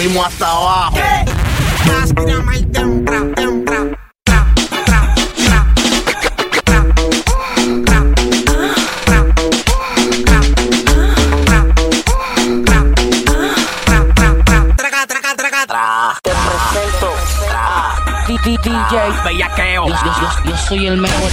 fuimos hasta abajo. DJ Yo, yo, yo, yo soy el mejor.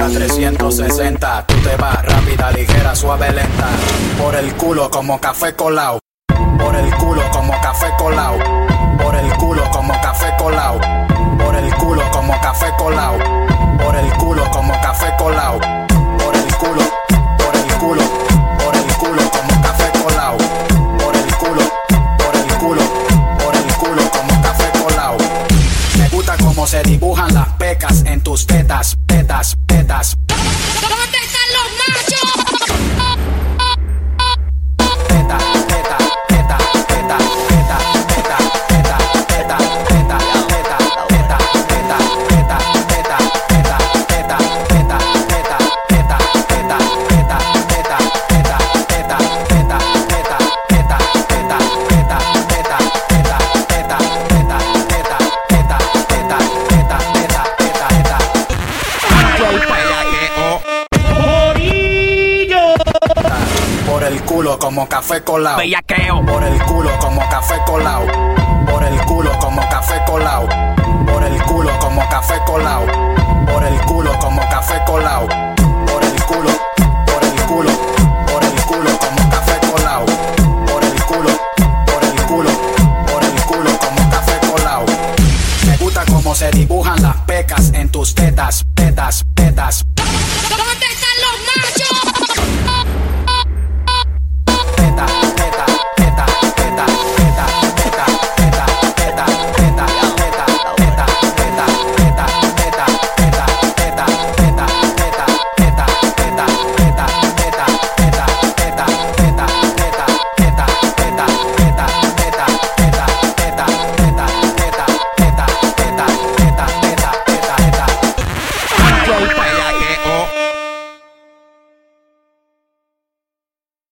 Vuelta 360, tú te vas rápida, ligera, suave, lenta. Por el culo como café colao. Por el culo como café colao. Cómo se dibujan las pecas en tus tetas, tetas, tetas. Culo como café. Bellaqueo. Por el culo como café colao. Por el culo como café colao. Por el culo como café colao. Por el culo como café colao. Por el culo, por el culo, por el culo como café colao. Por el culo, por el culo, por el culo como café colao. Me gusta cómo se dibujan las pecas en tus tetas, tetas, tetas.